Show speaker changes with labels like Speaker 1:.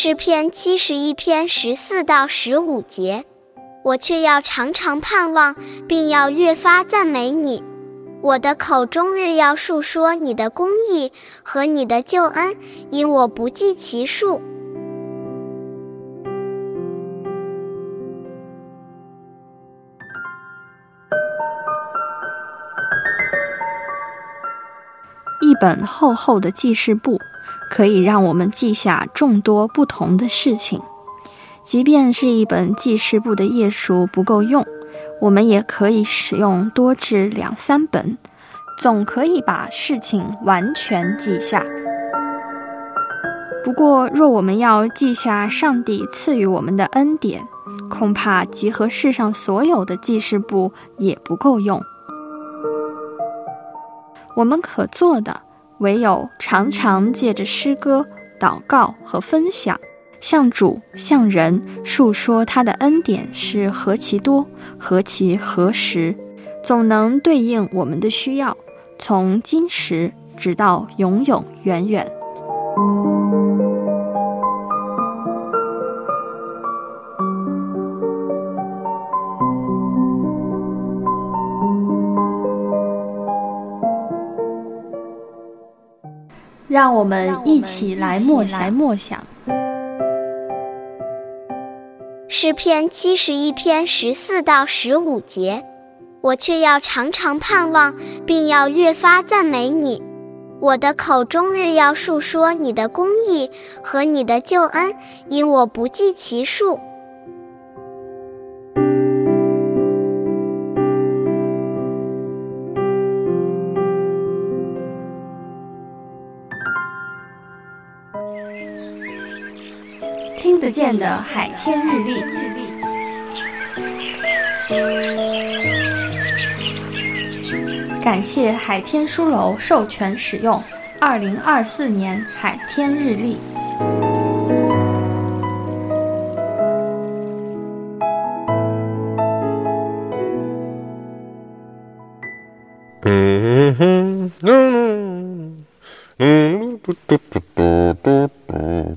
Speaker 1: 诗篇七十一篇十四到十五节，我却要常常盼望，并要越发赞美你。我的口中日要述说你的公义和你的救恩，因我不计其数。
Speaker 2: 一本厚厚的记事簿。可以让我们记下众多不同的事情，即便是一本记事簿的页数不够用，我们也可以使用多至两三本，总可以把事情完全记下。不过，若我们要记下上帝赐予我们的恩典，恐怕集合世上所有的记事簿也不够用。我们可做的。唯有常常借着诗歌、祷告和分享，向主、向人述说他的恩典是何其多、何其何时，总能对应我们的需要，从今时直到永永远远。
Speaker 3: 让我们一起来默想。
Speaker 1: 诗篇七十一篇十四到十五节，我却要常常盼望，并要越发赞美你。我的口中日要述说你的公义和你的救恩，因我不计其数。
Speaker 3: 听得见的海天日历，感谢海天书楼授权使用二零二四年海天日历。嗯哼，嗯嗯，嘟嘟嘟嘟嘟嘟。